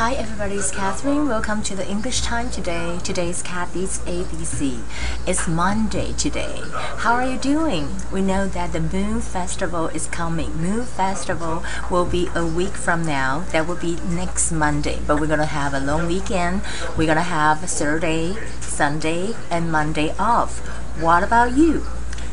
Hi everybody, it's Catherine. Welcome to the English time today. Today's cat is ABC. It's Monday today. How are you doing? We know that the Moon Festival is coming. Moon Festival will be a week from now. That will be next Monday. But we're gonna have a long weekend. We're gonna have Saturday, Sunday, and Monday off. What about you?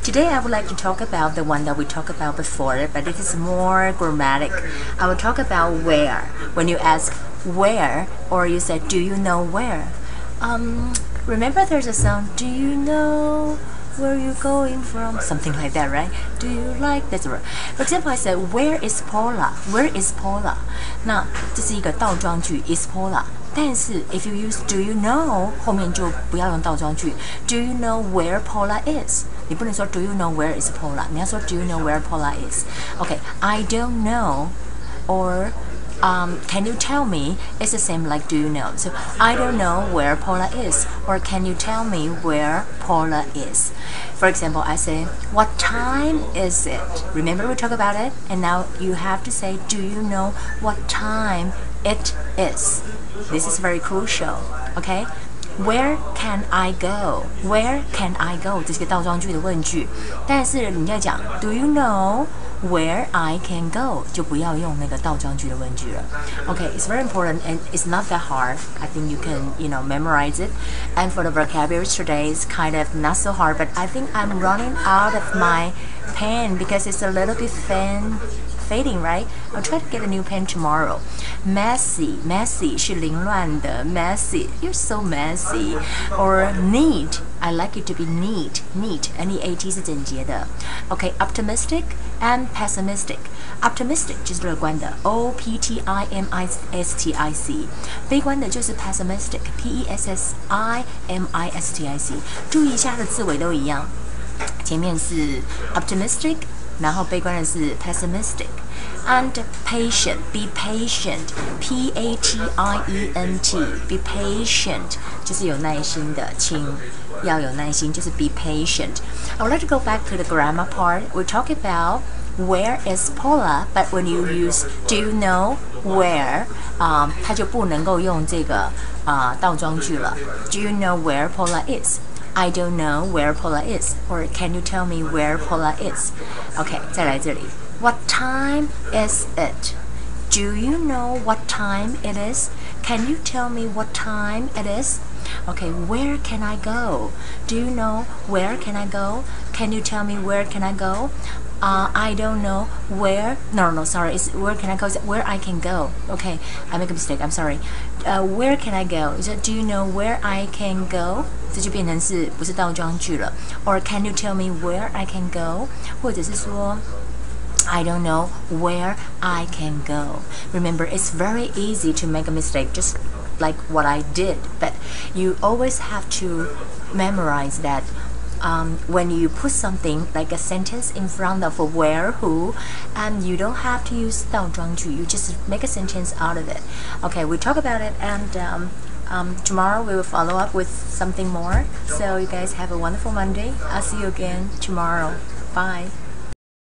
Today I would like to talk about the one that we talked about before, but it is more grammatic. I will talk about where. When you ask where, or you say, do you know where? Um, remember there's a song, do you know where you going from? Something like that, right? Do you like that's right. For example, I said, where is Paula? Where is Paula? 那这是一个倒装句，is Paula。但是 if you use do you know 后面就不要用倒装句。Do you know where Paula is？你不能说 Do you know where is Paula？你要说 Do you know where Paula is？OK，I、okay, don't know or um, can you tell me? It's the same like do you know. So I don't know where Paula is, or can you tell me where Paula is? For example, I say, what time is it? Remember we talked about it, and now you have to say, do you know what time it is? This is very crucial. Okay. Where can I go? Where can I go? 这是个倒装句的问句，但是你要讲 Do you know where I can go？就不要用那个倒装句的问句了。Okay, it's very important and it's not that hard. I think you can, you know, memorize it. And for the vocabulary today, it's kind of not so hard, but I think I'm running out of my pen because it's a little bit thin fading, right? I'll try to get a new pen tomorrow. Messy, messy 是凌乱的 messy. You're so messy. Or neat. I like it to be neat. Neat, N-E-A-T 是整洁的。Okay, optimistic and pessimistic. Optimistic 就是乐观的，O-P-T-I-M-I-S-T-I-C。悲观的就是 pessimistic，P-E-S-S-I-M-I-S-T-I-C。注意一下它的字尾都一样，前面是 optimistic。 然后悲观的是 pessimistic and patient be patient p a t i e n t be patient 就是有耐心的，请要有耐心，就是 be patient. I would like to go back to the grammar part. We talk about where is Paula, but when you use do you know where，啊、uh,，它就不能够用这个啊、uh, 倒装句了。Do you know where Paula is? I don't know where Paula is. Or can you tell me where Paula is? OK，再来这里。What time is it? Do you know what time it is? Can you tell me what time it is? Okay, where can I go? Do you know where can I go? Can you tell me where can I go? uh, I don't know where no no sorry it's where can I go where I can go okay I make a mistake I'm sorry uh, where can I go is it do you know where I can go 这就变成是不是倒装句了 or can you tell me where I can go 或者是说 I don't know where I can go. Remember, it's very easy to make a mistake, just like what I did, but you always have to memorize that um, when you put something like a sentence in front of where, who, and you don't have to use 倒装句. You just make a sentence out of it. Okay, we talk about it, and um, um, tomorrow we will follow up with something more. So you guys have a wonderful Monday. I'll see you again tomorrow. Bye.